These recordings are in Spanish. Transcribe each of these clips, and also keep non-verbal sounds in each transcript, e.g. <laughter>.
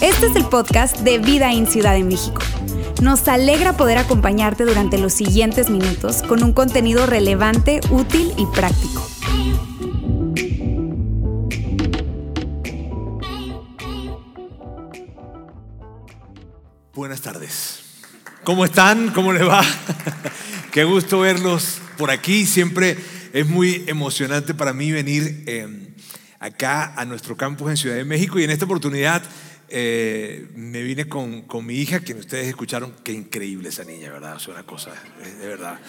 Este es el podcast de Vida en Ciudad de México. Nos alegra poder acompañarte durante los siguientes minutos con un contenido relevante, útil y práctico. Buenas tardes. ¿Cómo están? ¿Cómo les va? <laughs> Qué gusto verlos por aquí. Siempre es muy emocionante para mí venir eh, acá a nuestro campus en Ciudad de México y en esta oportunidad eh, me vine con, con, mi hija, quien ustedes escucharon, qué increíble esa niña, ¿verdad? Es una cosa, de verdad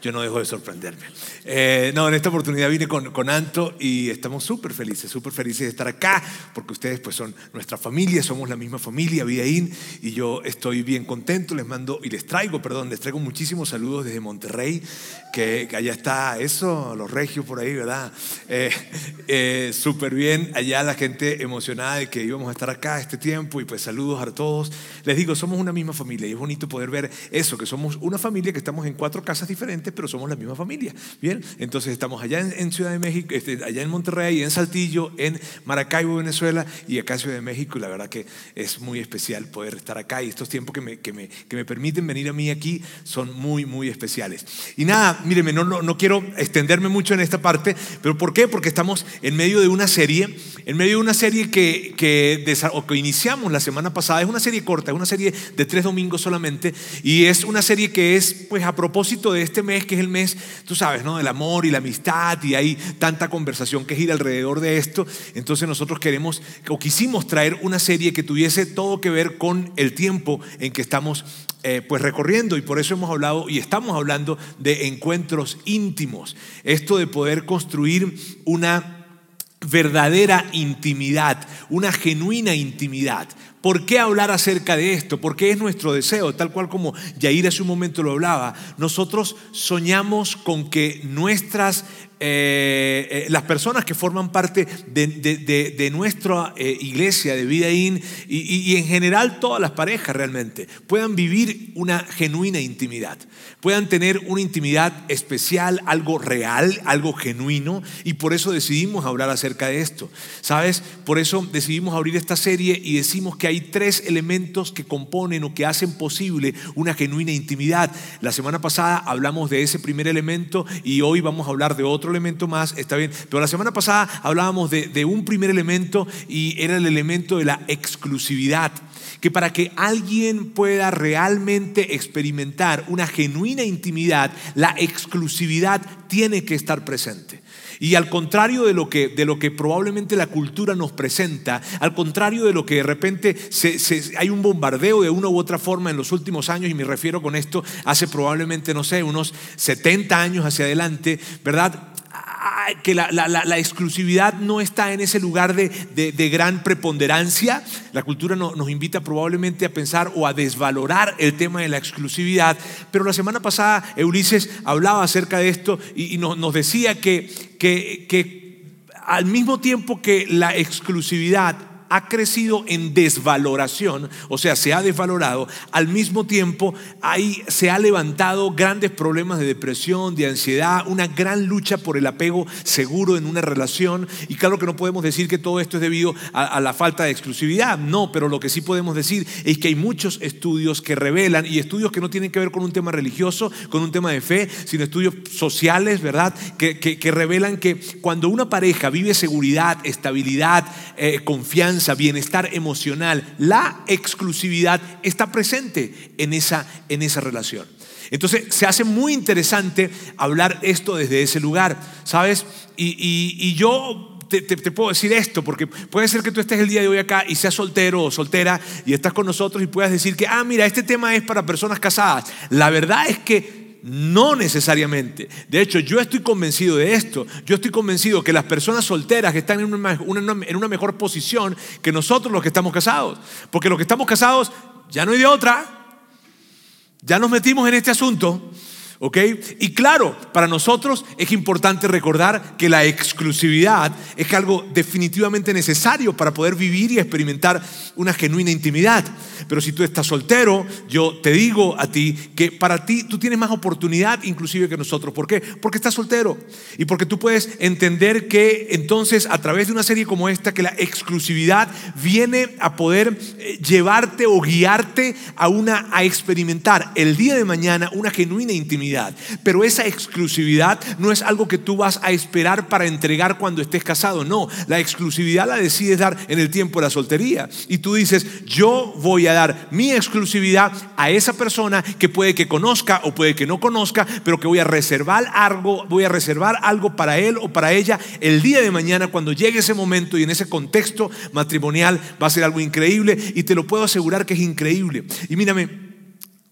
yo no dejo de sorprenderme. Eh, no, en esta oportunidad vine con, con Anto y estamos súper felices, súper felices de estar acá, porque ustedes pues son nuestra familia, somos la misma familia, Vidaín, y yo estoy bien contento, les mando y les traigo, perdón, les traigo muchísimos saludos desde Monterrey, que, allá está eso, los regios por ahí, ¿verdad? Eh, eh, súper bien, allá la gente emocionada de que íbamos a estar acá este tiempo y pues saludos a todos. Les digo, somos una misma familia y es bonito poder ver eso, que somos una familia que estamos en cuatro casas diferentes pero somos la misma familia. Bien, entonces estamos allá en, Ciudad de México, este, allá en Monterrey, en Saltillo, en Maracaibo, Venezuela y acá en Ciudad de México. Y la verdad que es muy especial poder estar acá y estos tiempos que me, que me, que me permiten venir a mí aquí son muy, muy especiales. Y nada, mírenme, no, no, no quiero extenderme mucho en esta parte, pero ¿por qué? Porque estamos en medio de una serie, en medio de una serie que, que, que iniciamos la semana pasada. Es una serie corta, es una serie de tres domingos solamente y es una serie que es pues a propósito de este mes que es el mes, tú sabes, ¿no? Del amor y la amistad y hay tanta conversación que gira alrededor de esto. Entonces nosotros queremos o quisimos traer una serie que tuviese todo que ver con el tiempo en que estamos eh, pues recorriendo y por eso hemos hablado y estamos hablando de encuentros íntimos. Esto de poder construir una verdadera intimidad, una genuina intimidad. ¿Por qué hablar acerca de esto? Porque es nuestro deseo, tal cual como Yair hace un momento lo hablaba. Nosotros soñamos con que nuestras eh, eh, las personas que forman parte de, nuestra eh, iglesia de vida y, y, en general todas las parejas realmente puedan vivir una genuina intimidad, puedan tener una intimidad especial, algo real, algo genuino y por eso decidimos hablar acerca de esto. ¿Sabes? Por eso decidimos abrir esta serie y decimos que hay tres elementos que componen o que hacen posible una genuina intimidad. La semana pasada hablamos de ese primer elemento y hoy vamos a hablar de otro elemento más, está bien. Pero la semana pasada hablábamos de, de un primer elemento y era el elemento de la exclusividad que para que alguien pueda realmente experimentar una genuina intimidad, la exclusividad tiene que estar presente. Y al contrario de lo que, de lo que probablemente la cultura nos presenta, al contrario de lo que de repente hay un bombardeo de una u otra forma en los últimos años, y me refiero con esto hace probablemente, no sé, unos 70 años hacia adelante, ¿verdad? que la, exclusividad no está en ese lugar de, gran preponderancia. La cultura nos invita probablemente a pensar o a desvalorar el tema de la exclusividad. Pero la semana pasada Ulises hablaba acerca de esto y, nos, decía que, que, que al mismo tiempo que la exclusividad ha crecido en desvaloración, o sea, se ha desvalorado, al mismo tiempo ahí se ha levantado grandes problemas de depresión, de ansiedad, una gran lucha por el apego seguro en una relación. Y claro que no podemos decir que todo esto es debido a, la falta de exclusividad, no, pero lo que sí podemos decir es que hay muchos estudios que revelan, y estudios que no tienen que ver con un tema religioso, con un tema de fe, sino estudios sociales, ¿verdad? Que, revelan que cuando una pareja vive seguridad, estabilidad, eh, confianza, bienestar emocional, la exclusividad está presente en esa, en esa relación. Entonces se hace muy interesante hablar esto desde ese lugar, ¿sabes? Y, yo te, puedo decir esto, porque puede ser que tú estés el día de hoy acá y seas soltero o soltera y estás con nosotros y puedas decir que, ah, mira, este tema es para personas casadas. La verdad es que no necesariamente. De hecho, yo estoy convencido de esto. Yo estoy convencido que las personas solteras están en una, en una mejor posición que nosotros los que estamos casados. Porque los que estamos casados ya no hay de otra. Ya nos metimos en este asunto. ¿Ok? Y claro, para nosotros es importante recordar que la exclusividad es algo definitivamente necesario para poder vivir y experimentar una genuina intimidad. Pero si tú estás soltero, yo te digo a ti que para ti tú tienes más oportunidad inclusive que nosotros. ¿Por qué? Porque estás soltero y porque tú puedes entender que entonces a través de una serie como esta, que la exclusividad viene a poder eh, llevarte o guiarte a una a experimentar el día de mañana una genuina intimidad pero esa exclusividad no es algo que tú vas a esperar para entregar cuando estés casado. No, la exclusividad la decides dar en el tiempo de la soltería. Y tú dices, yo voy a dar mi exclusividad a esa persona que puede que conozca o puede que no conozca, pero que voy a reservar algo, voy a reservar algo para él o para ella el día de mañana cuando llegue ese momento y en ese contexto matrimonial va a ser algo increíble y te lo puedo asegurar que es increíble. Y mírame,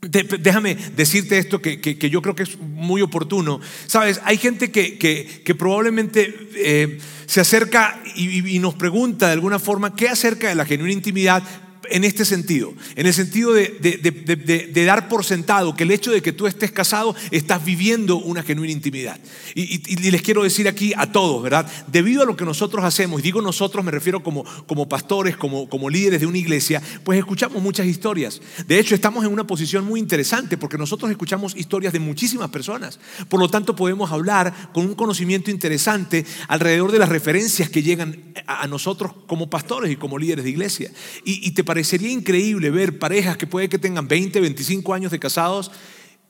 Déjame decirte esto que, yo creo que es muy oportuno. Sabes, hay gente que, probablemente eh, se acerca y, nos pregunta de alguna forma qué acerca de la genuina intimidad en este sentido, en el sentido de, dar por sentado que el hecho de que tú estés casado estás viviendo una genuina intimidad. Y, les quiero decir aquí a todos, ¿verdad? Debido a lo que nosotros hacemos, y digo nosotros, me refiero como, como pastores, como, como líderes de una iglesia, pues escuchamos muchas historias. De hecho, estamos en una posición muy interesante porque nosotros escuchamos historias de muchísimas personas. Por lo tanto, podemos hablar con un conocimiento interesante alrededor de las referencias que llegan a, nosotros como pastores y como líderes de iglesia. Y, y te parecería increíble ver parejas que puede que tengan 20, 25 años de casados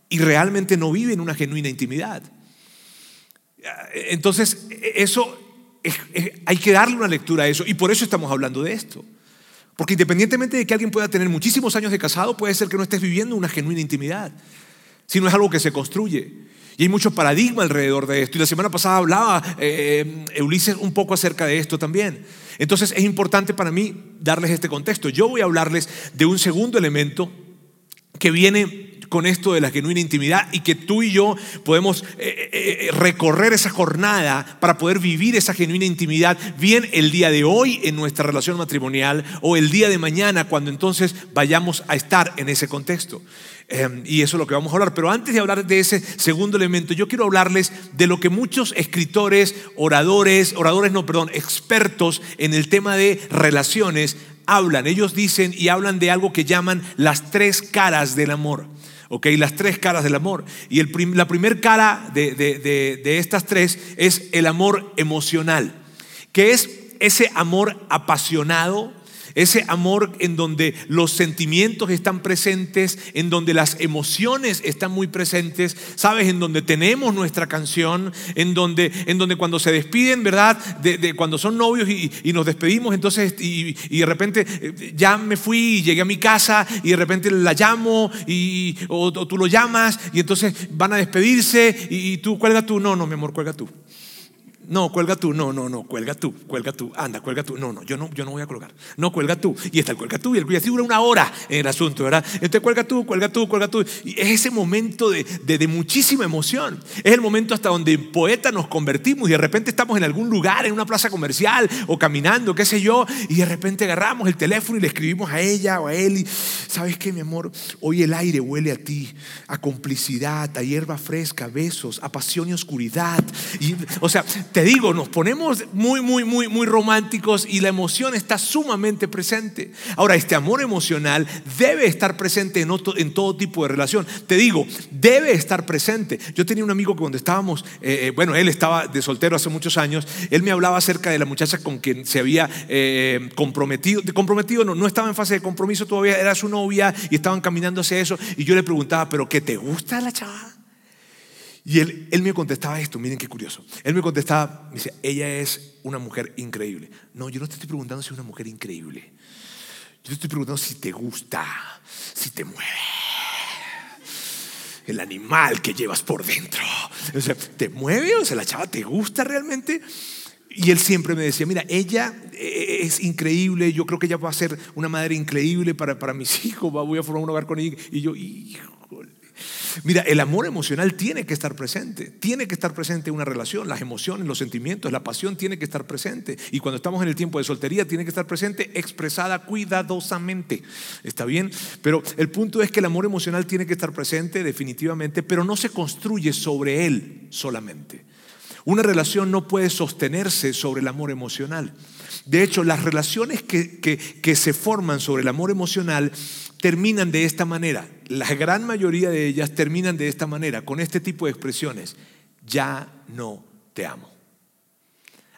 y realmente no viven una genuina intimidad. Entonces, eso hay que darle una lectura a eso y por eso estamos hablando de esto. Porque independientemente de que alguien pueda tener muchísimos años de casado, puede ser que no estés viviendo una genuina intimidad, si no es algo que se construye. Y hay mucho paradigma alrededor de esto. Y la semana pasada hablaba eh, Ulises un poco acerca de esto también. Entonces es importante para mí darles este contexto. Yo voy a hablarles de un segundo elemento que viene con esto de la genuina intimidad y que tú y yo podemos eh, eh, eh, recorrer esa jornada para poder vivir esa genuina intimidad bien el día de hoy en nuestra relación matrimonial o el día de mañana cuando entonces vayamos a estar en ese contexto. Em, y eso es lo que vamos a hablar. Pero antes de hablar de ese segundo elemento, yo quiero hablarles de lo que muchos escritores, oradores, oradores no, perdón, expertos en el tema de relaciones hablan. Ellos dicen y hablan de algo que llaman las tres caras del amor. ¿ok? Las tres caras del amor. Y la primera cara de, de estas tres es el amor emocional, que es ese amor apasionado, ese amor en donde los sentimientos están presentes, en donde las emociones están muy presentes, ¿sabes? En donde tenemos nuestra canción, en donde, en donde cuando se despiden, ¿verdad? De, cuando son novios y, nos despedimos, entonces, y, de repente eh, ya me fui y llegué a mi casa y de repente la llamo y, o, o tú lo llamas y entonces van a despedirse y, tú cuelga tú, no, no, mi amor, cuelga tú. No, cuelga tú, no, no, no, cuelga tú, cuelga tú, anda, cuelga tú. No, no, yo no, yo no voy a colgar. No, cuelga tú. Y está el cuelga tú, y el cuelga dura una hora en el asunto, ¿verdad? Entonces cuelga tú, cuelga tú, cuelga tú. Y es ese momento de, de, muchísima emoción. Es el momento hasta donde en poeta nos convertimos y de repente estamos en algún lugar, en una plaza comercial o caminando, qué sé yo, y de repente agarramos el teléfono y le escribimos a ella o a él. Y, ¿sabes qué, mi amor? Hoy el aire huele a ti, a complicidad, a hierba fresca, besos, a pasión y oscuridad. Y, o sea, te digo, nos ponemos muy, muy, muy, muy románticos y la emoción está sumamente presente. Ahora, este amor emocional debe estar presente en, todo tipo de relación. Te digo, debe estar presente. Yo tenía un amigo que cuando estábamos, eh, eh, bueno, él estaba de soltero hace muchos años, él me hablaba acerca de la muchacha con quien se había eh, comprometido. Comprometido no, no estaba en fase de compromiso todavía, era su novia y estaban caminando hacia eso. Y yo le preguntaba, ¿pero qué te gusta la chava? Y él, él me contestaba esto, miren qué curioso. Él me contestaba, me dice, ella es una mujer increíble. No, yo no te estoy preguntando si es una mujer increíble. Yo te estoy preguntando si te gusta, si te mueve. El animal que llevas por dentro. O sea, ¿te mueve? O sea, la chava te gusta realmente. Y él siempre me decía, mira, ella es increíble, yo creo que ella va a ser una madre increíble para, para mis <laughs> hijos, voy a formar un hogar con ella. Y yo, híjole. Mira, el amor emocional tiene que estar presente, tiene que estar presente en una relación, las emociones, los sentimientos, la pasión tiene que estar presente. Y cuando estamos en el tiempo de soltería, tiene que estar presente expresada cuidadosamente. ¿Está bien? Pero el punto es que el amor emocional tiene que estar presente definitivamente, pero no se construye sobre él solamente. Una relación no puede sostenerse sobre el amor emocional. De hecho, las relaciones que, que se forman sobre el amor emocional terminan de esta manera. La gran mayoría de ellas terminan de esta manera, con este tipo de expresiones. Ya no te amo.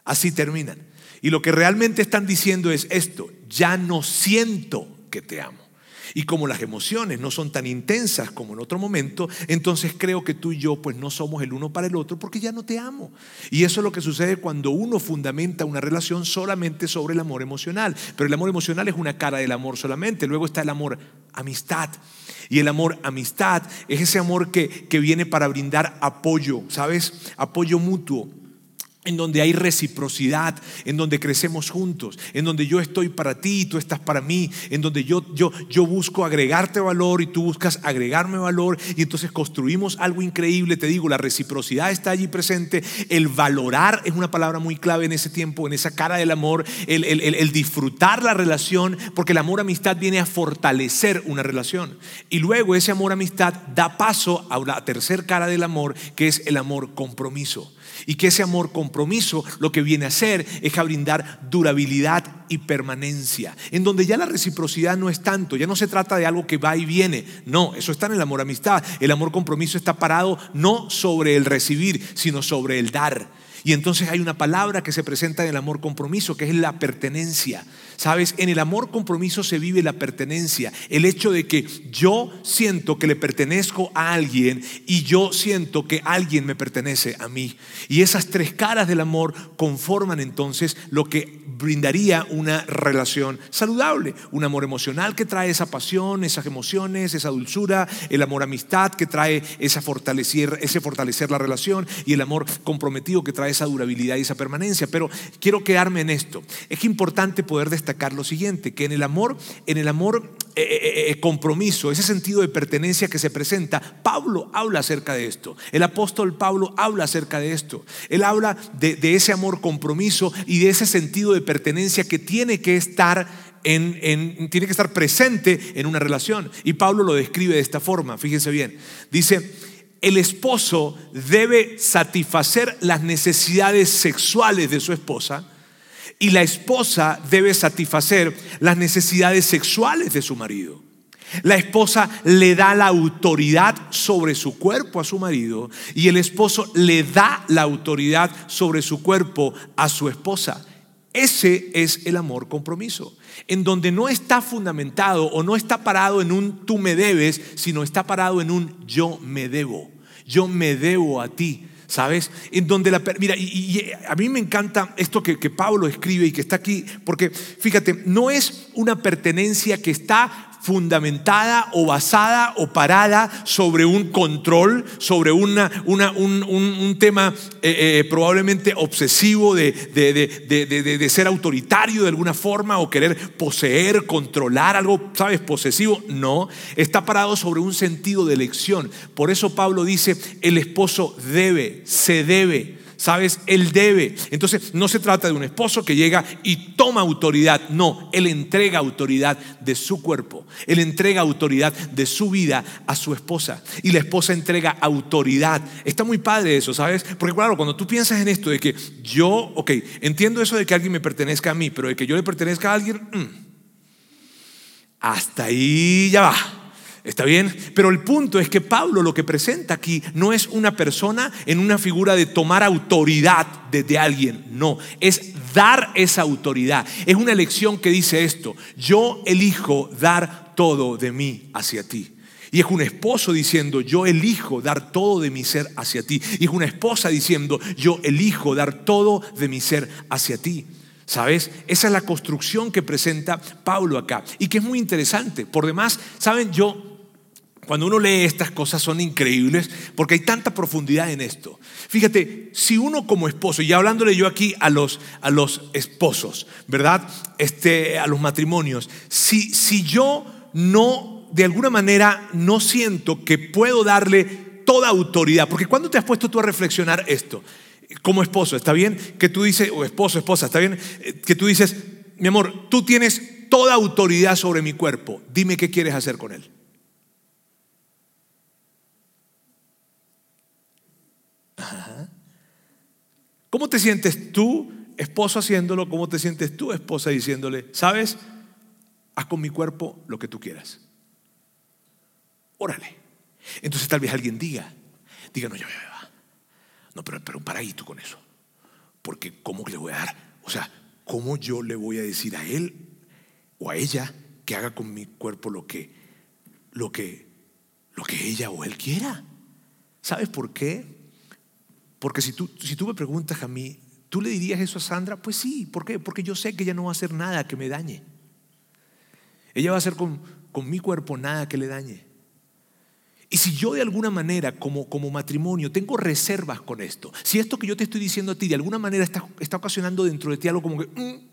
Así terminan. Y lo que realmente están diciendo es esto, ya no siento que te amo. Y como las emociones no son tan intensas como en otro momento, entonces creo que tú y yo pues no somos el uno para el otro porque ya no te amo. Y eso es lo que sucede cuando uno fundamenta una relación solamente sobre el amor emocional. Pero el amor emocional es una cara del amor solamente. Luego está el amor amistad. Y el amor amistad es ese amor que, que viene para brindar apoyo, ¿sabes? Apoyo mutuo en donde hay reciprocidad, en donde crecemos juntos, en donde yo estoy para ti y tú estás para mí, en donde yo, yo, yo busco agregarte valor y tú buscas agregarme valor y entonces construimos algo increíble, te digo, la reciprocidad está allí presente, el valorar es una palabra muy clave en ese tiempo, en esa cara del amor, el, el disfrutar la relación, porque el amor amistad viene a fortalecer una relación. Y luego ese amor amistad da paso a la tercera cara del amor, que es el amor compromiso. Y que ese amor compromiso lo que viene a hacer es a brindar durabilidad y permanencia, en donde ya la reciprocidad no es tanto, ya no se trata de algo que va y viene, no, eso está en el amor amistad, el amor compromiso está parado no sobre el recibir, sino sobre el dar. Y entonces hay una palabra que se presenta en el amor compromiso, que es la pertenencia. Sabes, en el amor compromiso se vive la pertenencia, el hecho de que yo siento que le pertenezco a alguien y yo siento que alguien me pertenece a mí. Y esas tres caras del amor conforman entonces lo que brindaría una relación saludable, un amor emocional que trae esa pasión, esas emociones, esa dulzura, el amor amistad que trae esa fortalecer, ese fortalecer la relación y el amor comprometido que trae esa durabilidad y esa permanencia. Pero quiero quedarme en esto. Es importante poder destacar lo siguiente, que en el amor, en el amor eh, eh, eh, compromiso, ese sentido de pertenencia que se presenta, Pablo habla acerca de esto. El apóstol Pablo habla acerca de esto. Él habla de, ese amor compromiso y de ese sentido de pertenencia que tiene que estar en, tiene que estar presente en una relación. Y Pablo lo describe de esta forma, fíjense bien. Dice, el esposo debe satisfacer las necesidades sexuales de su esposa y la esposa debe satisfacer las necesidades sexuales de su marido. La esposa le da la autoridad sobre su cuerpo a su marido y el esposo le da la autoridad sobre su cuerpo a su esposa. Ese es el amor compromiso, en donde no está fundamentado o no está parado en un tú me debes, sino está parado en un yo me debo. Yo me debo a ti. ¿Sabes? En donde la... Mira, y, a mí me encanta esto que, que Pablo escribe y que está aquí, porque fíjate, no es una pertenencia que está fundamentada o basada o parada sobre un control, sobre una, una, un, tema eh, eh, probablemente obsesivo de, de, ser autoritario de alguna forma o querer poseer, controlar algo, ¿sabes? Posesivo. No, está parado sobre un sentido de elección. Por eso Pablo dice, el esposo debe, se debe ¿sabes? Él debe. Entonces no se trata de un esposo que llega y toma autoridad, no, él entrega autoridad de su cuerpo, él entrega autoridad de su vida a su esposa y la esposa entrega autoridad. Está muy padre eso, ¿sabes? Porque claro, cuando tú piensas en esto de que yo, ok, entiendo eso de que alguien me pertenezca a mí, pero de que yo le pertenezca a alguien, mm, hasta ahí ya va. ¿Está bien? Pero el punto es que Pablo lo que presenta aquí no es una persona en una figura de tomar autoridad de, alguien, no, es dar esa autoridad. Es una elección que dice esto, yo elijo dar todo de mí hacia ti. Y es un esposo diciendo, yo elijo dar todo de mi ser hacia ti. Y es una esposa diciendo, yo elijo dar todo de mi ser hacia ti. ¿Sabes? Esa es la construcción que presenta Pablo acá. Y que es muy interesante. Por demás, ¿saben? Yo cuando uno lee estas cosas son increíbles porque hay tanta profundidad en esto. Fíjate, si uno como esposo, y hablándole yo aquí a los, a los esposos, ¿verdad? Este, a los matrimonios, si, si yo no de alguna manera no siento que puedo darle toda autoridad. Porque cuando te has puesto tú a reflexionar esto, como esposo, ¿está bien? Que tú dices, o esposo, esposa, ¿está bien? Eh, que tú dices, mi amor, tú tienes toda autoridad sobre mi cuerpo, dime qué quieres hacer con él. ¿Cómo te sientes tú, esposo, haciéndolo? ¿Cómo te sientes tú, esposa, diciéndole, sabes, haz con mi cuerpo lo que tú quieras? Órale. Entonces tal vez alguien diga, diga, no, ya, ya. No, pero, pero un paradito con eso. Porque ¿cómo le voy a dar? O sea, ¿cómo yo le voy a decir a él o a ella que haga con mi cuerpo lo que, lo que, lo que ella o él quiera? ¿Sabes por qué? Porque si tú, si tú me preguntas a mí, ¿tú le dirías eso a Sandra? Pues sí, ¿por qué? Porque yo sé que ella no va a hacer nada que me dañe. Ella va a hacer con, con mi cuerpo nada que le dañe. Y si yo de alguna manera, como, como matrimonio, tengo reservas con esto, si esto que yo te estoy diciendo a ti de alguna manera está, está ocasionando dentro de ti algo como que... Mm",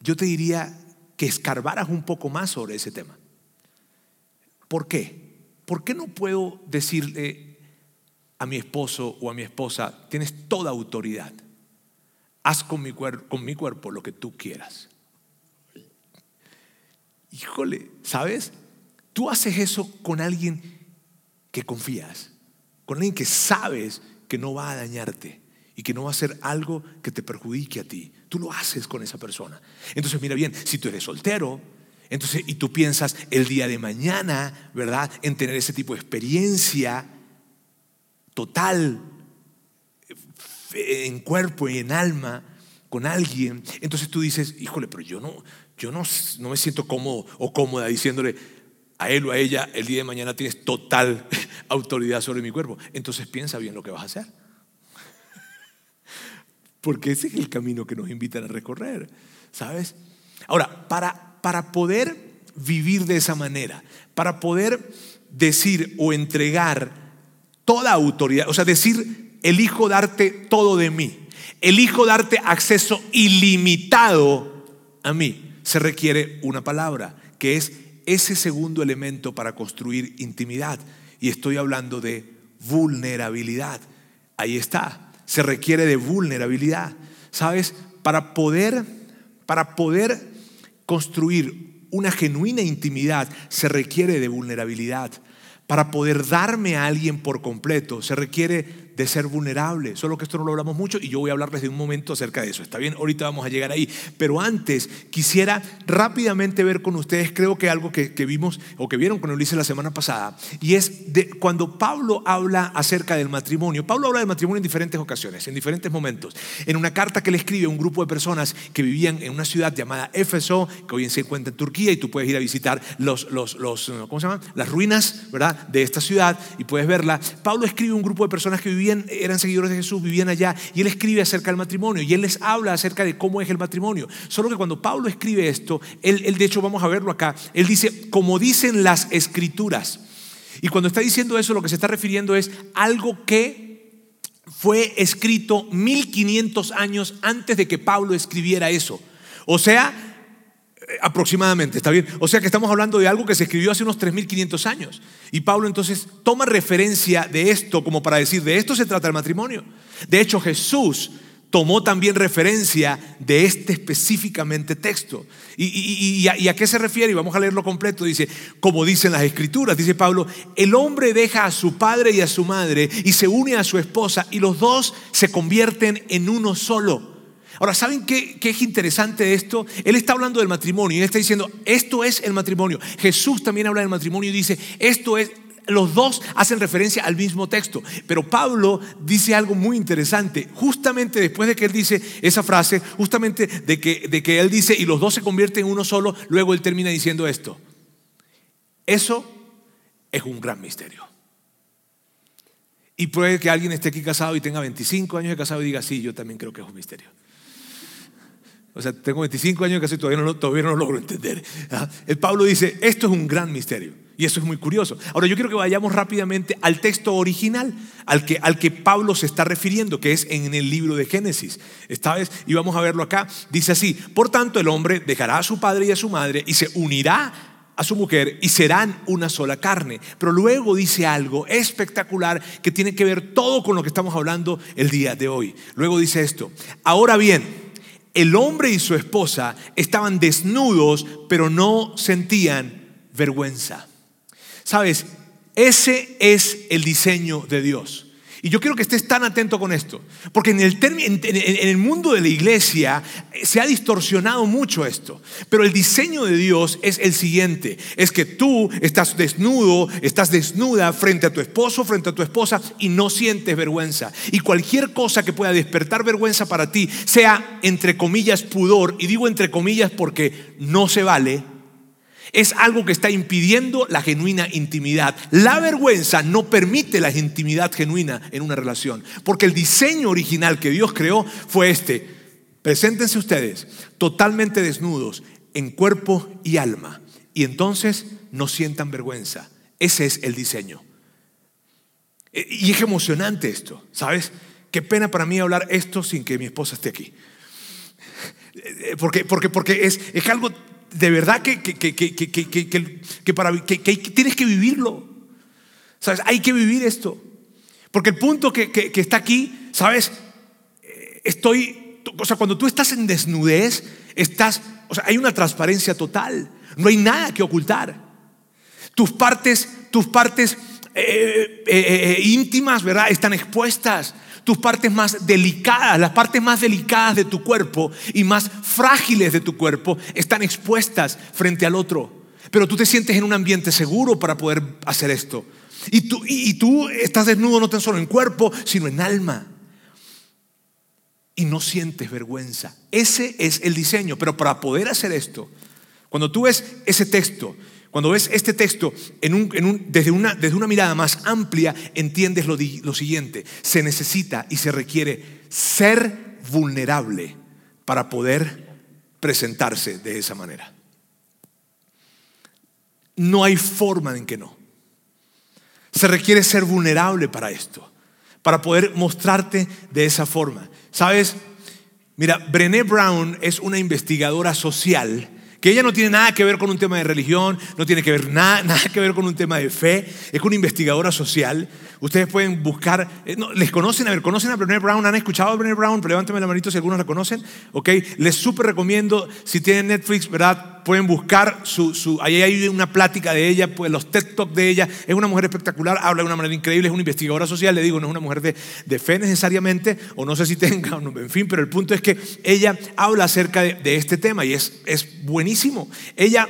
yo te diría que escarbaras un poco más sobre ese tema. ¿Por qué? ¿Por qué no puedo decirle a mi esposo o a mi esposa, tienes toda autoridad? Haz con mi, con mi cuerpo lo que tú quieras. Híjole, ¿sabes? Tú haces eso con alguien que confías, con alguien que sabes que no va a dañarte y que no va a hacer algo que te perjudique a ti. Tú lo haces con esa persona. Entonces, mira bien, si tú eres soltero, entonces, y tú piensas el día de mañana, ¿verdad? En tener ese tipo de experiencia total, en cuerpo y en alma, con alguien. Entonces tú dices, híjole, pero yo no, yo no, no me siento cómodo o cómoda diciéndole a él o a ella, el día de mañana tienes total <laughs> autoridad sobre mi cuerpo. Entonces piensa bien lo que vas a hacer. <laughs> Porque ese es el camino que nos invitan a recorrer, ¿sabes? Ahora, para para poder vivir de esa manera, para poder decir o entregar toda autoridad, o sea, decir, elijo darte todo de mí, elijo darte acceso ilimitado a mí, se requiere una palabra, que es ese segundo elemento para construir intimidad. Y estoy hablando de vulnerabilidad. Ahí está, se requiere de vulnerabilidad. ¿Sabes? Para poder, para poder construir una genuina intimidad se requiere de vulnerabilidad. Para poder darme a alguien por completo se requiere de ser vulnerable. Solo que esto no lo hablamos mucho y yo voy a hablarles de un momento acerca de eso. ¿Está bien? Ahorita vamos a llegar ahí. Pero antes quisiera rápidamente ver con ustedes, creo que algo que, vimos o que vieron con Ulises la semana pasada, y es de cuando Pablo habla acerca del matrimonio. Pablo habla del matrimonio en diferentes ocasiones, en diferentes momentos. En una carta que le escribe a un grupo de personas que vivían en una ciudad llamada Éfeso, que hoy en se encuentra en Turquía, y tú puedes ir a visitar los, los, los ¿cómo se llama? Las ruinas, ¿verdad? De esta ciudad y puedes verla. Pablo escribe a un grupo de personas que vivían eran seguidores de Jesús, vivían allá, y él escribe acerca del matrimonio, y él les habla acerca de cómo es el matrimonio. Solo que cuando Pablo escribe esto, él, él de hecho vamos a verlo acá, él dice, como dicen las escrituras. Y cuando está diciendo eso, lo que se está refiriendo es algo que fue escrito 1500 años antes de que Pablo escribiera eso. O sea, aproximadamente, ¿está bien? O sea que estamos hablando de algo que se escribió hace unos 3.500 años. Y Pablo entonces toma referencia de esto como para decir, de esto se trata el matrimonio. De hecho, Jesús tomó también referencia de este específicamente texto. ¿Y, a, ¿Y, a, qué se refiere? Y vamos a leerlo completo. Dice, como dicen las escrituras, dice Pablo, el hombre deja a su padre y a su madre y se une a su esposa y los dos se convierten en uno solo. Ahora, ¿saben qué, es interesante esto? Él está hablando del matrimonio y él está diciendo, esto es el matrimonio. Jesús también habla del matrimonio y dice, esto es, los dos hacen referencia al mismo texto. Pero Pablo dice algo muy interesante. Justamente después de que él dice esa frase, justamente de que, de que él dice, y los dos se convierten en uno solo, luego él termina diciendo esto. Eso es un gran misterio. Y puede que alguien esté aquí casado y tenga 25 años de casado y diga, sí, yo también creo que es un misterio. O sea, tengo 25 años que casi todavía no, todavía no lo logro entender. El Pablo dice, esto es un gran misterio. Y eso es muy curioso. Ahora yo quiero que vayamos rápidamente al texto original, al que, al que Pablo se está refiriendo, que es en el libro de Génesis. Esta vez, y vamos a verlo acá, dice así, por tanto el hombre dejará a su padre y a su madre y se unirá a su mujer y serán una sola carne. Pero luego dice algo espectacular que tiene que ver todo con lo que estamos hablando el día de hoy. Luego dice esto, ahora bien, el hombre y su esposa estaban desnudos, pero no sentían vergüenza. Sabes, ese es el diseño de Dios. Y yo quiero que estés tan atento con esto, porque en el, en, el, mundo de la iglesia se ha distorsionado mucho esto, pero el diseño de Dios es el siguiente, es que tú estás desnudo, estás desnuda frente a tu esposo, frente a tu esposa y no sientes vergüenza. Y cualquier cosa que pueda despertar vergüenza para ti, sea entre comillas pudor, y digo entre comillas porque no se vale, es algo que está impidiendo la genuina intimidad. La vergüenza no permite la intimidad genuina en una relación, porque el diseño original que Dios creó fue este. Preséntense ustedes totalmente desnudos en cuerpo y alma, y entonces no sientan vergüenza. Ese es el diseño. Y es emocionante esto, ¿sabes? Qué pena para mí hablar esto sin que mi esposa esté aquí. <laughs> Porque, porque, porque es, es algo de verdad que, que, para, que, tienes que vivirlo. ¿Sabes? Hay que vivir esto. Porque el punto que, está aquí, ¿sabes? Eh, estoy, o sea, cuando tú estás en desnudez, estás, o sea, hay una transparencia total. No hay nada que ocultar. Tus partes, tus partes eh, eh, íntimas, ¿verdad? Están expuestas tus partes más delicadas, las partes más delicadas de tu cuerpo y más frágiles de tu cuerpo están expuestas frente al otro. Pero tú te sientes en un ambiente seguro para poder hacer esto. Y tú, y tú estás desnudo no tan solo en cuerpo, sino en alma. Y no sientes vergüenza. Ese es el diseño. Pero para poder hacer esto, cuando tú ves ese texto cuando ves este texto desde, una, mirada más amplia, entiendes lo, lo siguiente. Se necesita y se requiere ser vulnerable para poder presentarse de esa manera. No hay forma en que no. Se requiere ser vulnerable para esto, para poder mostrarte de esa forma. ¿Sabes? Mira, Brené Brown es una investigadora social que ella no tiene nada que ver con un tema de religión, no tiene que ver nada, <laughs> nada que ver con un tema de fe, es una investigadora social. Ustedes pueden buscar, eh, ¿les conocen? A ver, ¿conocen a Brené Brown? ¿Han escuchado a Brené Brown? Levántame la manito si algunos la conocen, ¿ok? Les súper recomiendo, si tienen Netflix, ¿verdad? Pueden buscar su, su, ahí hay una plática de ella, pues los TED Talk de ella. Es una mujer espectacular, habla de una manera increíble, es una investigadora social, le digo, no es una mujer de, de fe necesariamente, o no sé si tenga, en fin, pero el punto es que ella habla acerca de, este tema y es, es buenísimo. Ella,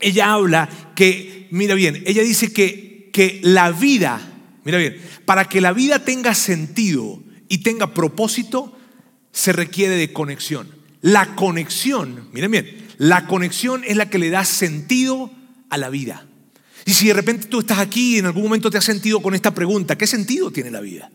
ella habla que, mira bien, ella dice que, que la vida, mira bien, para que la vida tenga sentido y tenga propósito, se requiere de conexión. La conexión, miren bien, la conexión es la que le da sentido a la vida. Y si de repente tú estás aquí y en algún momento te has sentido con esta pregunta, ¿qué sentido tiene la vida?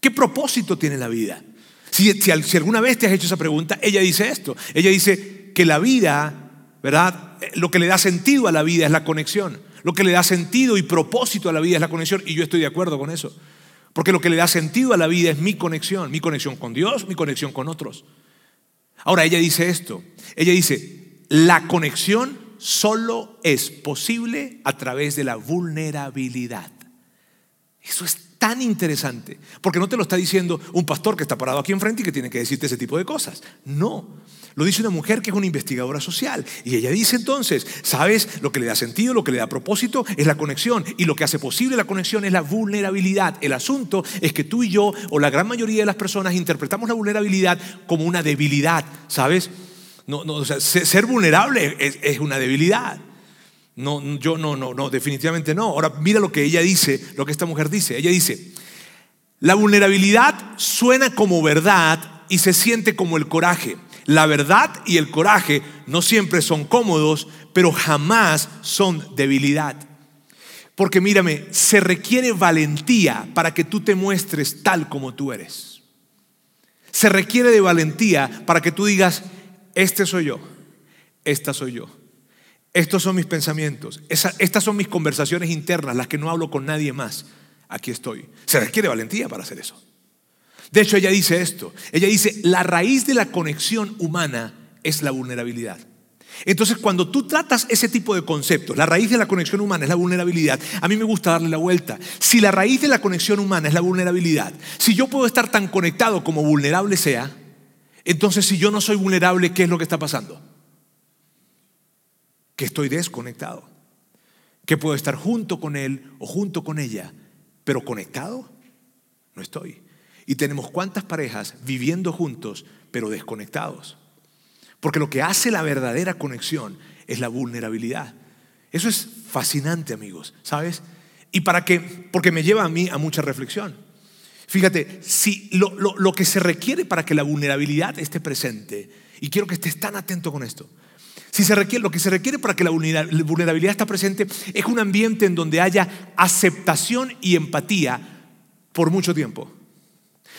¿Qué propósito tiene la vida? Si, alguna vez te has hecho esa pregunta, ella dice esto. Ella dice que la vida, ¿verdad? Lo que le da sentido a la vida es la conexión. Lo que le da sentido y propósito a la vida es la conexión. Y yo estoy de acuerdo con eso. Porque lo que le da sentido a la vida es mi conexión, mi conexión con Dios, mi conexión con otros. Ahora ella dice esto, ella dice, la conexión solo es posible a través de la vulnerabilidad. Eso es tan interesante, porque no te lo está diciendo un pastor que está parado aquí enfrente y que tiene que decirte ese tipo de cosas. No, lo dice una mujer que es una investigadora social. Y ella dice entonces, ¿sabes? Lo que le da sentido, lo que le da propósito es la conexión. Y lo que hace posible la conexión es la vulnerabilidad. El asunto es que tú y yo, o la gran mayoría de las personas, interpretamos la vulnerabilidad como una debilidad, ¿sabes? No, no, ser vulnerable es una debilidad. No, yo no, no, no, definitivamente no. Ahora mira lo que ella dice, lo que esta mujer dice. Ella dice, la vulnerabilidad suena como verdad y se siente como el coraje. La verdad y el coraje no siempre son cómodos, pero jamás son debilidad. Porque mírame, se requiere valentía para que tú te muestres tal como tú eres. Se requiere de valentía para que tú digas, este soy yo, esta soy yo estos son mis pensamientos, estas son mis conversaciones internas, las que no hablo con nadie más. Aquí estoy. Se requiere valentía para hacer eso. De hecho, ella dice esto. Ella dice, la raíz de la conexión humana es la vulnerabilidad. Entonces, cuando tú tratas ese tipo de conceptos, la raíz de la conexión humana es la vulnerabilidad, a mí me gusta darle la vuelta. Si la raíz de la conexión humana es la vulnerabilidad, si yo puedo estar tan conectado como vulnerable sea, entonces si yo no soy vulnerable, ¿qué es lo que está pasando? Que estoy desconectado. Que puedo estar junto con él o junto con ella, pero conectado no estoy. Y tenemos cuántas parejas viviendo juntos, pero desconectados. Porque lo que hace la verdadera conexión es la vulnerabilidad. Eso es fascinante, amigos, ¿sabes? Y para qué? Porque me lleva a mí a mucha reflexión. Fíjate, si lo, lo, que se requiere para que la vulnerabilidad esté presente, y quiero que estés tan atento con esto, si se requiere, lo que se requiere para que la vulnerabilidad esté presente es un ambiente en donde haya aceptación y empatía por mucho tiempo.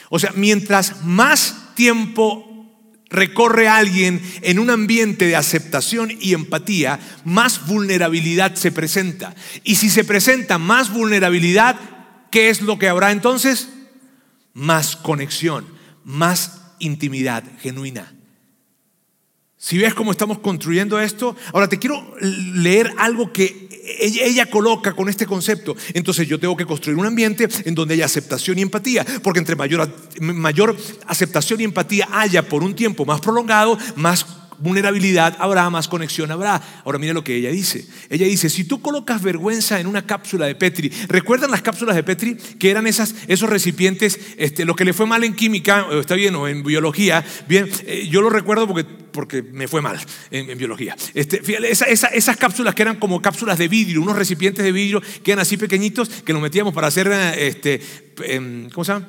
O sea, mientras más tiempo recorre alguien en un ambiente de aceptación y empatía, más vulnerabilidad se presenta. Y si se presenta más vulnerabilidad, ¿qué es lo que habrá entonces? Más conexión, más intimidad genuina. Si ves cómo estamos construyendo esto, ahora te quiero leer algo que ella, coloca con este concepto. Entonces yo tengo que construir un ambiente en donde haya aceptación y empatía, porque entre mayor, mayor aceptación y empatía haya por un tiempo más prolongado, más vulnerabilidad habrá, más conexión habrá. Ahora mira lo que ella dice. Ella dice, si tú colocas vergüenza en una cápsula de Petri, ¿recuerdan las cápsulas de Petri? Que eran esas, esos recipientes, este, lo que le fue mal en química, está bien, o en biología, bien, eh, yo lo recuerdo porque, porque me fue mal en, biología. Este, esas cápsulas que eran como cápsulas de vidrio, unos recipientes de vidrio que eran así pequeñitos, que nos metíamos para hacer, este, em, ¿cómo se llama?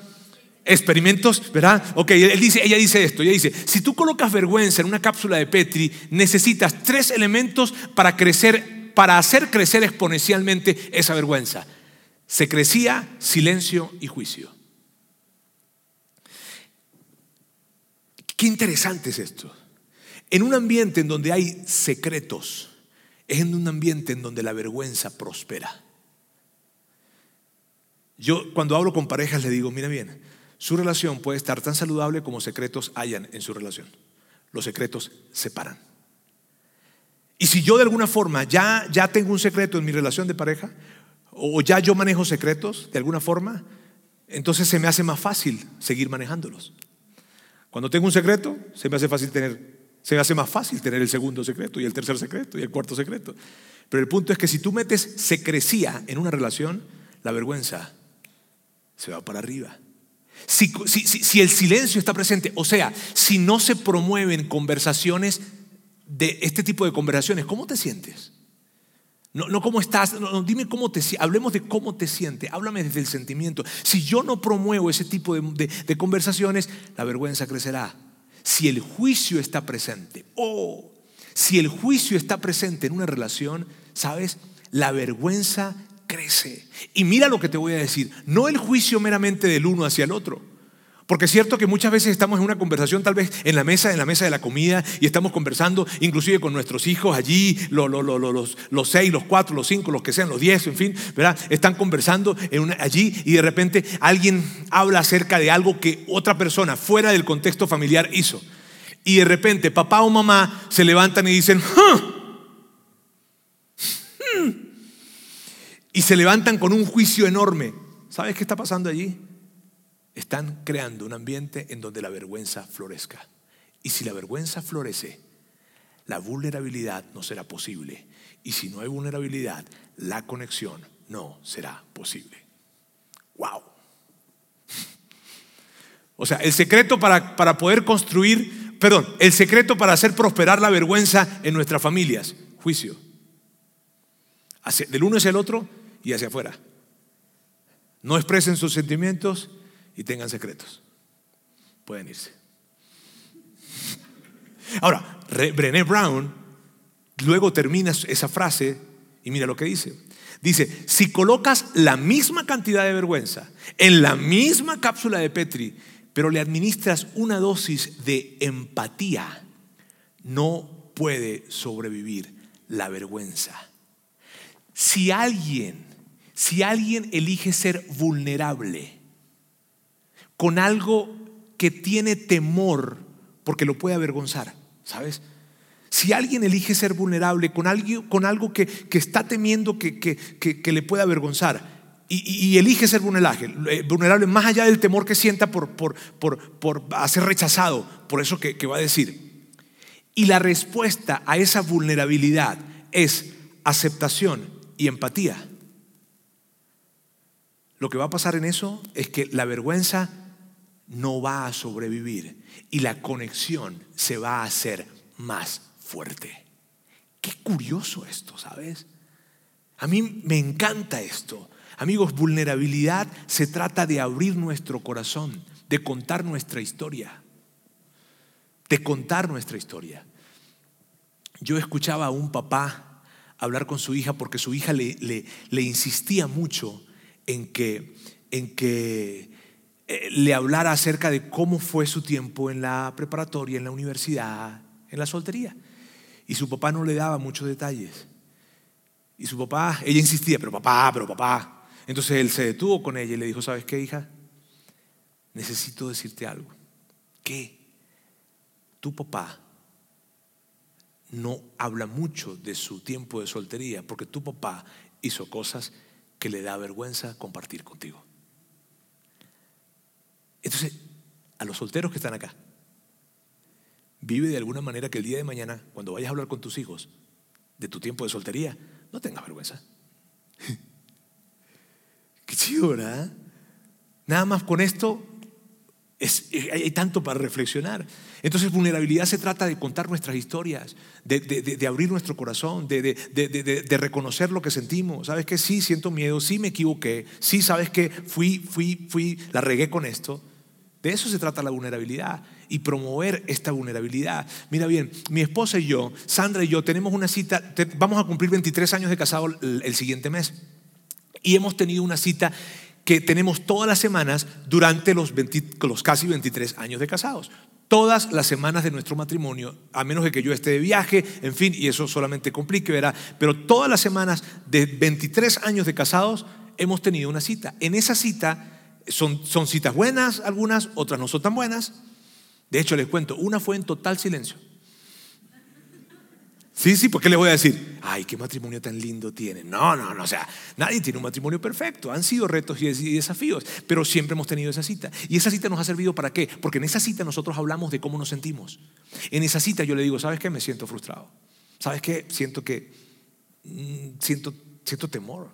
Experimentos, ¿verdad? Ok, él dice, ella dice esto, ella dice, si tú colocas vergüenza en una cápsula de Petri, necesitas tres elementos para crecer, para hacer crecer exponencialmente esa vergüenza. Se crecía silencio y juicio. Qué interesante es esto. En un ambiente en donde hay secretos, es en un ambiente en donde la vergüenza prospera. Yo cuando hablo con parejas le digo, mira bien, su relación puede estar tan saludable como secretos hayan en su relación. Los secretos separan. Y si yo de alguna forma ya, ya tengo un secreto en mi relación de pareja, o ya yo manejo secretos de alguna forma, entonces se me hace más fácil seguir manejándolos. Cuando tengo un secreto, se me hace fácil tener, se me hace más fácil tener el segundo secreto y el tercer secreto y el cuarto secreto. Pero el punto es que si tú metes secrecía en una relación, la vergüenza se va para arriba. Si, el silencio está presente, o sea, si no se promueven conversaciones de este tipo de conversaciones, ¿cómo te sientes? No, cómo estás, dime cómo te hablemos de cómo te sientes, háblame desde el sentimiento. Si yo no promuevo ese tipo de, conversaciones, la vergüenza crecerá. Si el juicio está presente, o si el juicio está presente en una relación, ¿sabes? La vergüenza crece. Y mira lo que te voy a decir, no el juicio meramente del uno hacia el otro. Porque es cierto que muchas veces estamos en una conversación, tal vez en la mesa, en la mesa de la comida, y estamos conversando inclusive con nuestros hijos allí, los, los, seis, los cuatro, los cinco, los que sean, los diez, en fin, ¿verdad? Están conversando allí y de repente alguien habla acerca de algo que otra persona fuera del contexto familiar hizo. Y de repente papá o mamá se levantan y dicen, y se levantan con un juicio enorme. ¿Sabes qué está pasando allí? Están creando un ambiente en donde la vergüenza florezca. Y si la vergüenza florece, la vulnerabilidad no será posible. Y si no hay vulnerabilidad, la conexión no será posible. ¡Wow! O sea, el secreto para, para poder construir, perdón, el secreto para hacer prosperar la vergüenza en nuestras familias, juicio. del uno es el otro, y hacia afuera. No expresen sus sentimientos y tengan secretos. Pueden irse. Ahora, Brené Brown luego termina esa frase y mira lo que dice. Dice, si colocas la misma cantidad de vergüenza en la misma cápsula de Petri, pero le administras una dosis de empatía, no puede sobrevivir la vergüenza. Si alguien, si alguien elige ser vulnerable con algo que tiene temor porque lo puede avergonzar, ¿sabes? Si alguien elige ser vulnerable con algo, con algo que, está temiendo que, que, le pueda avergonzar, y, elige ser vulnerable, eh, vulnerable más allá del temor que sienta por, por, por, por ser rechazado, por eso que, va a decir. Y la respuesta a esa vulnerabilidad es aceptación y empatía. Lo que va a pasar en eso es que la vergüenza no va a sobrevivir y la conexión se va a hacer más fuerte. Qué curioso esto, ¿sabes? A mí me encanta esto. Amigos, vulnerabilidad se trata de abrir nuestro corazón, de contar nuestra historia, de contar nuestra historia. Yo escuchaba a un papá hablar con su hija porque su hija le, insistía mucho en que, en que eh, le hablara acerca de cómo fue su tiempo en la preparatoria, en la universidad, en la soltería. Y su papá no le daba muchos detalles. Y su papá, ella insistía, pero papá, pero papá. Entonces él se detuvo con ella y le dijo, ¿sabes qué, hija? Necesito decirte algo. ¿Qué? Tu papá no habla mucho de su tiempo de soltería porque tu papá hizo cosas que le da vergüenza compartir contigo. Entonces, a los solteros que están acá, vive de alguna manera que el día de mañana, cuando vayas a hablar con tus hijos de tu tiempo de soltería, no tengas vergüenza. <laughs> Qué chido, ¿verdad? Nada más con esto hay tanto para reflexionar. Entonces, vulnerabilidad se trata de contar nuestras historias, de, abrir nuestro corazón, de, reconocer lo que sentimos. ¿Sabes que Sí, siento miedo, sí me equivoqué, sí, sabes que fui, fui, fui, la regué con esto. De eso se trata la vulnerabilidad y promover esta vulnerabilidad. Mira bien, mi esposa y yo, Sandra y yo, tenemos una cita, vamos a cumplir 23 años de casado el siguiente mes. Y hemos tenido una cita que tenemos todas las semanas durante los, los casi 23 años de casados. Todas las semanas de nuestro matrimonio, a menos de que yo esté de viaje, en fin, y eso solamente complique, ¿verdad? Pero todas las semanas de 23 años de casados hemos tenido una cita. En esa cita son, son citas buenas, algunas, otras no son tan buenas. De hecho, les cuento, una fue en total silencio. Sí, sí, porque les voy a decir, ay, qué matrimonio tan lindo tiene. No, no, no, o sea, nadie tiene un matrimonio perfecto. Han sido retos y desafíos, pero siempre hemos tenido esa cita. ¿Y esa cita nos ha servido para qué? Porque en esa cita nosotros hablamos de cómo nos sentimos. En esa cita yo le digo, ¿sabes qué? Me siento frustrado. ¿Sabes qué? Siento que, mm, siento, siento temor.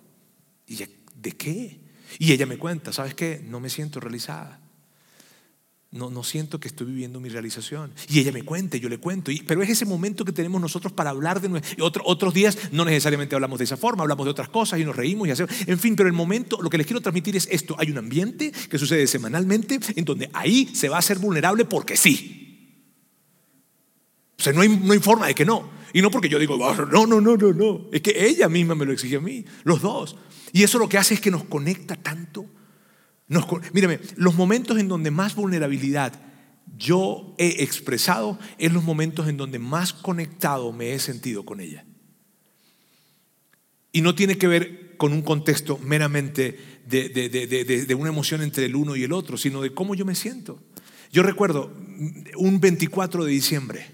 ¿Y de qué? Y ella me cuenta, ¿sabes qué? No me siento realizada no, no siento que estoy viviendo mi realización. Y ella me cuenta, yo le cuento. pero es ese momento que tenemos nosotros para hablar de otro, otros días, no necesariamente hablamos de esa forma, hablamos de otras cosas y nos reímos y hacemos. En fin, pero el momento, lo que les quiero transmitir es esto. Hay un ambiente que sucede semanalmente en donde ahí se va a ser vulnerable porque sí. O sea, no hay, no hay forma de que no. Y no porque yo digo, ah, no, no, no, no, no. Es que ella misma me lo exige a mí, los dos. Y eso lo que hace es que nos conecta tanto mírame, los momentos en donde más vulnerabilidad yo he expresado es los momentos en donde más conectado me he sentido con ella. Y no tiene que ver con un contexto meramente de, de, una emoción entre el uno y el otro, sino de cómo yo me siento. Yo recuerdo un 24 de diciembre,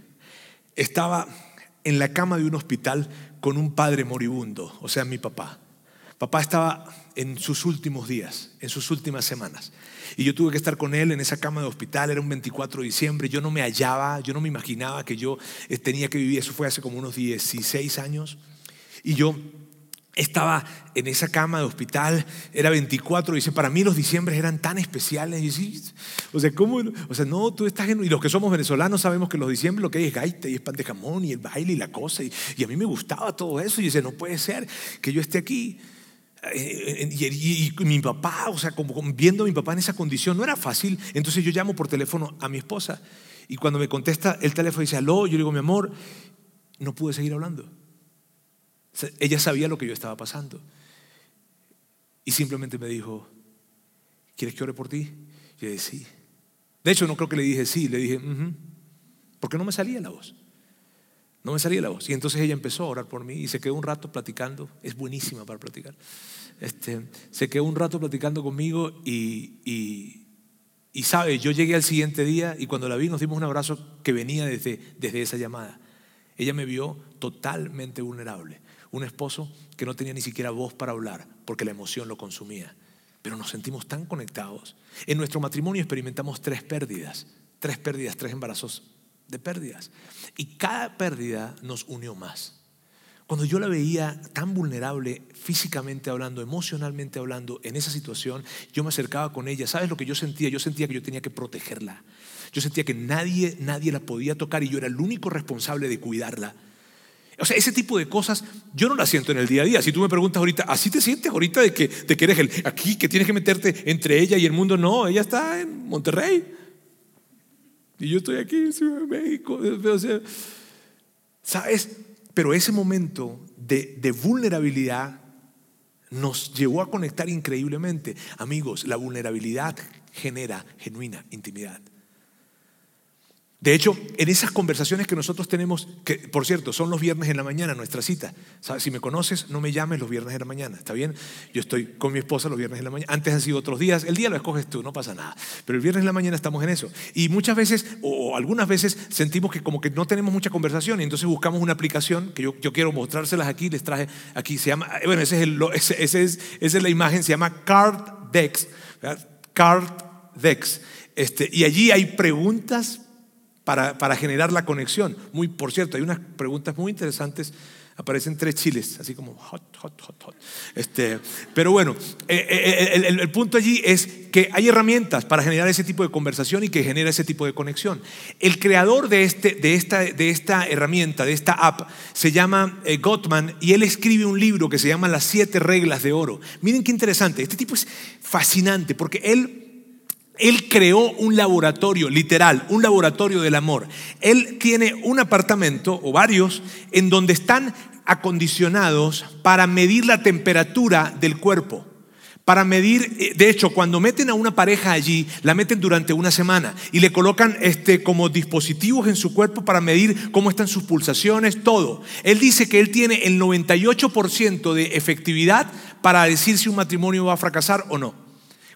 estaba en la cama de un hospital con un padre moribundo, o sea, mi papá. Papá estaba en sus últimos días, en sus últimas semanas. Y yo tuve que estar con él en esa cama de hospital, era un 24 de diciembre, yo no me hallaba, yo no me imaginaba que yo eh, tenía que vivir, eso fue hace como unos 16 años. Y yo estaba en esa cama de hospital, era 24, dice, para mí los diciembres eran tan especiales. Y o sea, ¿cómo? O sea, no, tú estás en, y los que somos venezolanos sabemos que los diciembres lo que hay es gaita y es pan de jamón y el baile y la cosa. Y, y a mí me gustaba todo eso. Y dice, no puede ser que yo esté aquí. Eh, y, mi papá, o sea, como viendo a mi papá en esa condición, no era fácil. Entonces yo llamo por teléfono a mi esposa y cuando me contesta el teléfono dice, aló, yo le digo, mi amor, no pude seguir hablando. ella sabía lo que yo estaba pasando. Y simplemente me dijo, ¿quieres que ore por ti? Yo le dije, sí. De hecho, no creo que le dije sí, le dije, porque no me salía la voz. No me salía la voz. Y entonces ella empezó a orar por mí y se quedó un rato platicando. Es buenísima para platicar. Este, se quedó un rato platicando conmigo y, y, y, sabe, yo llegué al siguiente día y cuando la vi nos dimos un abrazo que venía desde, desde esa llamada. Ella me vio totalmente vulnerable. Un esposo que no tenía ni siquiera voz para hablar porque la emoción lo consumía. Pero nos sentimos tan conectados. En nuestro matrimonio experimentamos tres pérdidas. Tres pérdidas, tres embarazos de pérdidas. Y cada pérdida nos unió más. Cuando yo la veía tan vulnerable físicamente hablando, emocionalmente hablando, en esa situación, yo me acercaba con ella. ¿Sabes lo que yo sentía? Yo sentía que yo tenía que protegerla. Yo sentía que nadie, nadie la podía tocar y yo era el único responsable de cuidarla. O sea, ese tipo de cosas yo no las siento en el día a día. Si tú me preguntas ahorita, ¿así te sientes ahorita de que, de que eres el, aquí, que tienes que meterte entre ella y el mundo? No, ella está en Monterrey. Y yo estoy aquí en Ciudad de México. ¿Sabes? Pero ese momento de, de vulnerabilidad nos llevó a conectar increíblemente. Amigos, la vulnerabilidad genera genuina intimidad. De hecho, en esas conversaciones que nosotros tenemos, que por cierto, son los viernes en la mañana, nuestra cita. Si me conoces, no me llames los viernes en la mañana, ¿está bien? Yo estoy con mi esposa los viernes en la mañana. Antes han sido otros días, el día lo escoges tú, no pasa nada. Pero el viernes en la mañana estamos en eso. Y muchas veces, o algunas veces, sentimos que como que no tenemos mucha conversación y entonces buscamos una aplicación que yo, yo quiero mostrárselas aquí, les traje aquí, se llama, bueno, ese es el, ese, es, esa es la imagen, se llama CardDex. CardDex. Este, y allí hay preguntas para, generar la conexión. Muy, por cierto, hay unas preguntas muy interesantes. Aparecen tres chiles, así como hot, hot, hot, hot. Este, pero bueno, eh, eh, eh, el, punto allí es que hay herramientas para generar ese tipo de conversación y que genera ese tipo de conexión. El creador de, este, de, esta, de esta herramienta, de esta app, se llama Gottman y él escribe un libro que se llama Las siete reglas de oro. Miren qué interesante, este tipo es fascinante porque él él creó un laboratorio, literal, un laboratorio del amor. Él tiene un apartamento o varios en donde están acondicionados para medir la temperatura del cuerpo. Para medir, eh, de hecho, cuando meten a una pareja allí, la meten durante una semana y le colocan este, como dispositivos en su cuerpo para medir cómo están sus pulsaciones, todo. Él dice que él tiene el 98% de efectividad para decir si un matrimonio va a fracasar o no.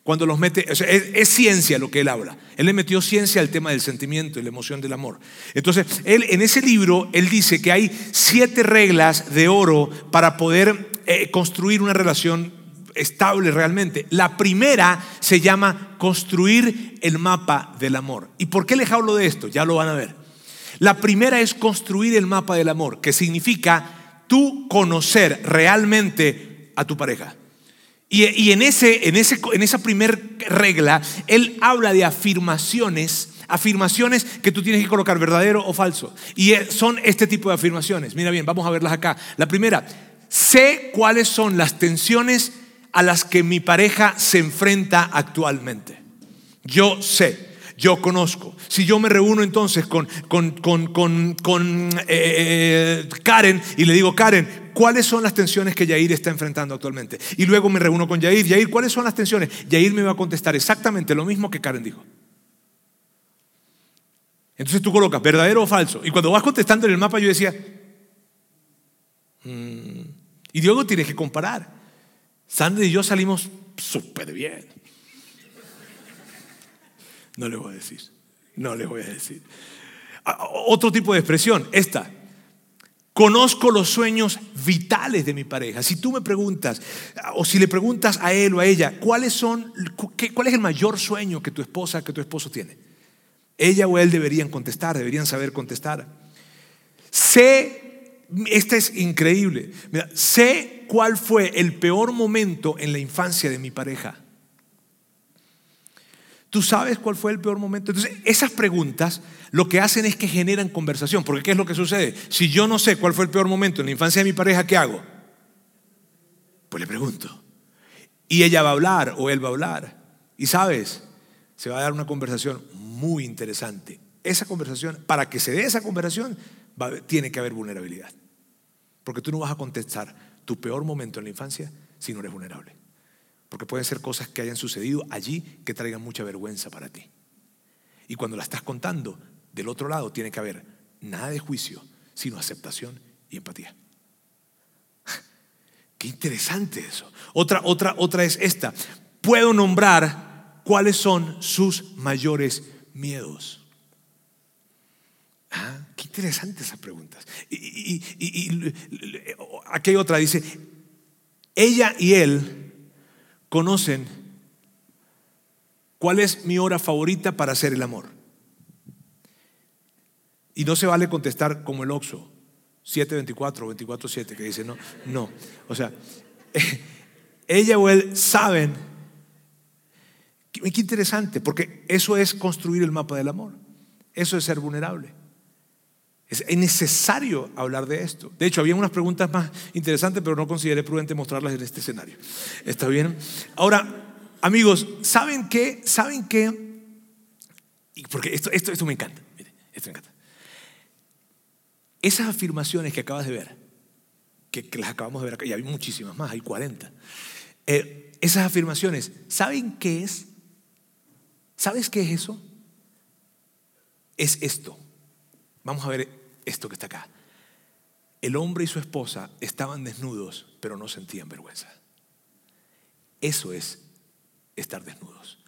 Cuando los mete, es, ciencia lo que él habla. Él le metió ciencia al tema del sentimiento y la emoción del amor. Entonces, él en ese libro, él dice que hay siete reglas de oro para poder eh, construir una relación estable realmente. La primera se llama construir el mapa del amor. ¿Y por qué les hablo de esto? Ya lo van a ver. La primera es construir el mapa del amor, que significa tú conocer realmente a tu pareja. Y, en, ese, en, ese, en esa primera regla, él habla de afirmaciones, afirmaciones que tú tienes que colocar verdadero o falso. Y son este tipo de afirmaciones. Mira bien, vamos a verlas acá. La primera, sé cuáles son las tensiones a las que mi pareja se enfrenta actualmente. Yo sé. Yo conozco. Si yo me reúno entonces con, con, con, con eh, Karen y le digo, Karen, ¿cuáles son las tensiones que Yair está enfrentando actualmente? Y luego me reúno con Yair. Yair, ¿cuáles son las tensiones? Yair me va a contestar exactamente lo mismo que Karen dijo. Entonces tú colocas verdadero o falso. Y cuando vas contestando en el mapa yo decía, mm". y luego tienes que comparar. Sandra y yo salimos súper bien. No le voy a decir, no le voy a decir. Ah, otro tipo de expresión, esta. Conozco los sueños vitales de mi pareja. Si tú me preguntas, o si le preguntas a él o a ella, ¿cuáles son, ¿cuál es el mayor sueño que tu esposa, que tu esposo tiene? Ella o él deberían contestar, deberían saber contestar. Sé, esta es increíble, sé cuál fue el peor momento en la infancia de mi pareja. ¿Tú sabes cuál fue el peor momento? Entonces, esas preguntas lo que hacen es que generan conversación. Porque ¿qué es lo que sucede? Si yo no sé cuál fue el peor momento en la infancia de mi pareja, ¿qué hago? Pues le pregunto. Y ella va a hablar o él va a hablar. Y sabes, se va a dar una conversación muy interesante. Esa conversación, para que se dé esa conversación, tiene que haber vulnerabilidad. Porque tú no vas a contestar tu peor momento en la infancia si no eres vulnerable. Porque pueden ser cosas que hayan sucedido allí que traigan mucha vergüenza para ti. Y cuando la estás contando, del otro lado tiene que haber nada de juicio, sino aceptación y empatía. <laughs> Qué interesante eso. Otra, otra, otra es esta. Puedo nombrar cuáles son sus mayores miedos. Ah, qué interesante esas preguntas. Y, y, aquí hay otra, dice, ella y él conocen cuál es mi hora favorita para hacer el amor. Y no se vale contestar como el Oxo, 724 o 24-7, que dice, no, no. O sea, <laughs> ella o él saben, qué interesante, porque eso es construir el mapa del amor, eso es ser vulnerable. Es necesario hablar de esto. De hecho, había unas preguntas más interesantes, pero no consideré prudente mostrarlas en este escenario. ¿Está bien? Ahora, amigos, ¿saben qué? ¿Saben qué? Porque esto, esto, esto me encanta. esto me encanta. Esas afirmaciones que acabas de ver, que, las acabamos de ver acá, y hay muchísimas más, hay 40. Eh, esas afirmaciones, ¿saben qué es? ¿Sabes qué es eso? Es esto. Vamos a ver esto que está acá. El hombre y su esposa estaban desnudos, pero no sentían vergüenza. Eso es estar desnudos.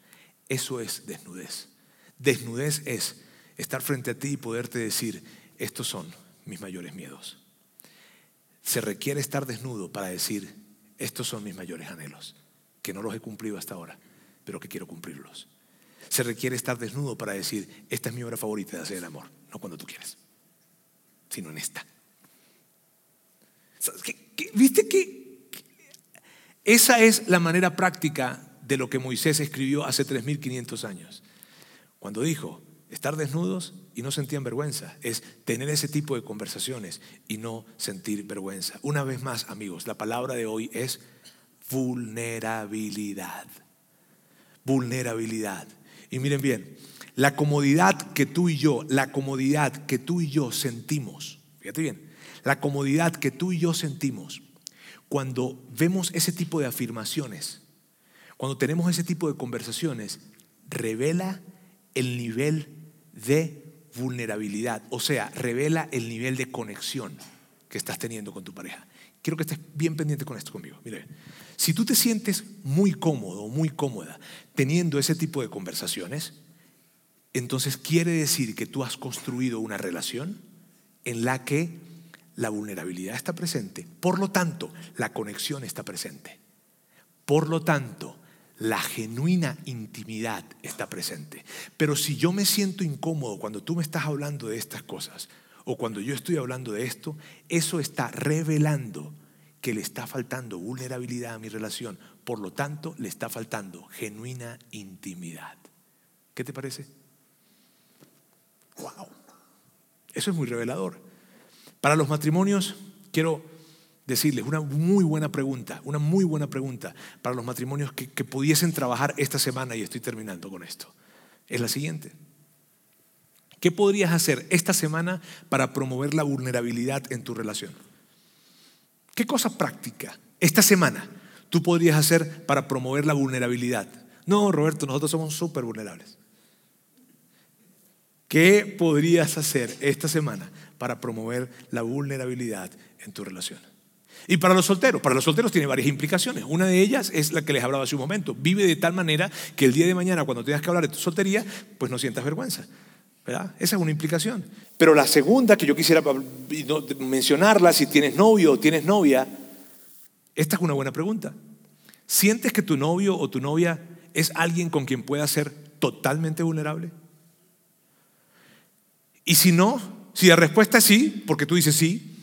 Eso es desnudez. Desnudez es estar frente a ti y poderte decir, estos son mis mayores miedos. Se requiere estar desnudo para decir, estos son mis mayores anhelos, que no los he cumplido hasta ahora, pero que quiero cumplirlos. Se requiere estar desnudo para decir, esta es mi hora favorita de hacer el amor, no cuando tú quieres, sino en esta. viste que esa es la manera práctica de lo que Moisés escribió hace 3.500 años? Cuando dijo, estar desnudos y no sentían vergüenza, es tener ese tipo de conversaciones y no sentir vergüenza. Una vez más, amigos, la palabra de hoy es vulnerabilidad. Vulnerabilidad. Y miren bien, la comodidad que tú y yo, la comodidad que tú y yo sentimos, fíjate bien, la comodidad que tú y yo sentimos cuando vemos ese tipo de afirmaciones, cuando tenemos ese tipo de conversaciones, revela el nivel de vulnerabilidad, o sea, revela el nivel de conexión que estás teniendo con tu pareja. Quiero que estés bien pendiente con esto conmigo. Mire, si tú te sientes muy cómodo muy cómoda teniendo ese tipo de conversaciones, entonces quiere decir que tú has construido una relación en la que la vulnerabilidad está presente, por lo tanto, la conexión está presente. Por lo tanto, la genuina intimidad está presente. Pero si yo me siento incómodo cuando tú me estás hablando de estas cosas, o cuando yo estoy hablando de esto, eso está revelando que le está faltando vulnerabilidad a mi relación. Por lo tanto, le está faltando genuina intimidad. ¿Qué te parece? Wow. Eso es muy revelador. Para los matrimonios, quiero decirles una muy buena pregunta, una muy buena pregunta para los matrimonios que, pudiesen trabajar esta semana, y estoy terminando con esto. Es la siguiente. ¿Qué podrías hacer esta semana para promover la vulnerabilidad en tu relación? ¿Qué cosa práctica esta semana tú podrías hacer para promover la vulnerabilidad? No, Roberto, nosotros somos súper vulnerables. ¿Qué podrías hacer esta semana para promover la vulnerabilidad en tu relación? Y para los solteros, para los solteros tiene varias implicaciones. Una de ellas es la que les hablaba hace un momento. Vive de tal manera que el día de mañana, cuando tengas que hablar de tu soltería, pues no sientas vergüenza. ¿verdad? Esa es una implicación. Pero la segunda que yo quisiera mencionarla, si tienes novio o tienes novia, esta es una buena pregunta. ¿Sientes que tu novio o tu novia es alguien con quien puedas ser totalmente vulnerable? Y si no, si la respuesta es sí, porque tú dices sí,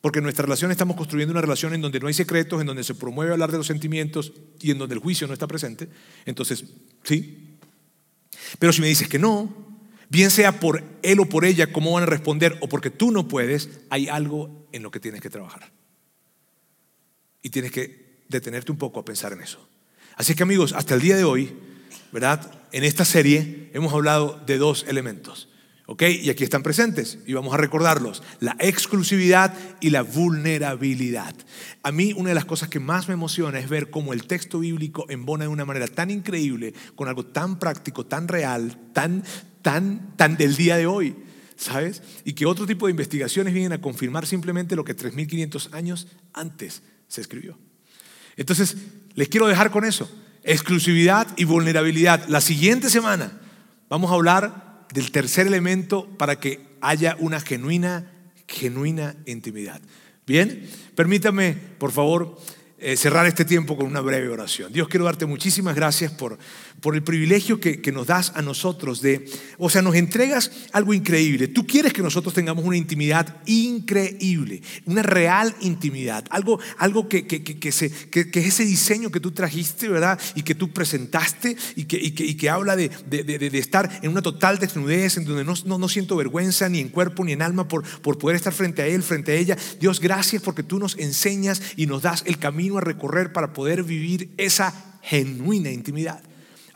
porque en nuestra relación estamos construyendo una relación en donde no hay secretos, en donde se promueve hablar de los sentimientos y en donde el juicio no está presente. Entonces, sí. Pero si me dices que no, bien sea por él o por ella, cómo van a responder, o porque tú no puedes, hay algo en lo que tienes que trabajar. Y tienes que detenerte un poco a pensar en eso. Así que amigos, hasta el día de hoy, ¿verdad? En esta serie hemos hablado de dos elementos. ¿Ok? Y aquí están presentes y vamos a recordarlos. La exclusividad y la vulnerabilidad. A mí una de las cosas que más me emociona es ver cómo el texto bíblico embona de una manera tan increíble, con algo tan práctico, tan real, tan, tan, tan del día de hoy. ¿sabes? Y que otro tipo de investigaciones vienen a confirmar simplemente lo que 3.500 años antes se escribió. Entonces, les quiero dejar con eso. Exclusividad y vulnerabilidad. La siguiente semana vamos a hablar del tercer elemento para que haya una genuina, genuina intimidad. Bien, permítame, por favor, eh, cerrar este tiempo con una breve oración. Dios, quiero darte muchísimas gracias por, por el privilegio que, nos das a nosotros de, o sea, nos entregas algo increíble. Tú quieres que nosotros tengamos una intimidad increíble, una real intimidad, algo, algo que, que, que se, es ese diseño que tú trajiste, ¿verdad? Y que tú presentaste y que, y y habla de, de, de, de, estar en una total desnudez, en donde no, no, no, siento vergüenza ni en cuerpo ni en alma por, por poder estar frente a Él, frente a ella. Dios, gracias porque tú nos enseñas y nos das el camino a recorrer para poder vivir esa genuina intimidad.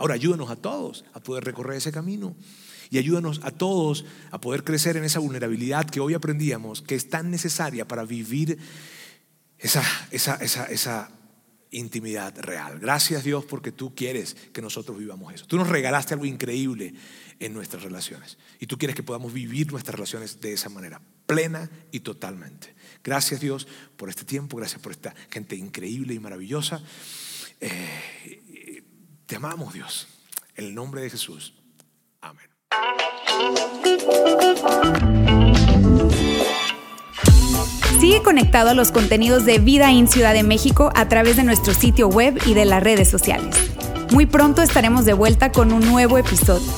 Ahora ayúdanos a todos a poder recorrer ese camino y ayúdanos a todos a poder crecer en esa vulnerabilidad que hoy aprendíamos que es tan necesaria para vivir esa, esa, esa, esa intimidad real. Gracias Dios porque tú quieres que nosotros vivamos eso. Tú nos regalaste algo increíble en nuestras relaciones y tú quieres que podamos vivir nuestras relaciones de esa manera, plena y totalmente. Gracias Dios por este tiempo, gracias por esta gente increíble y maravillosa. Eh, te amamos Dios, en el nombre de Jesús. Amén. Sigue conectado a los contenidos de Vida en Ciudad de México a través de nuestro sitio web y de las redes sociales. Muy pronto estaremos de vuelta con un nuevo episodio.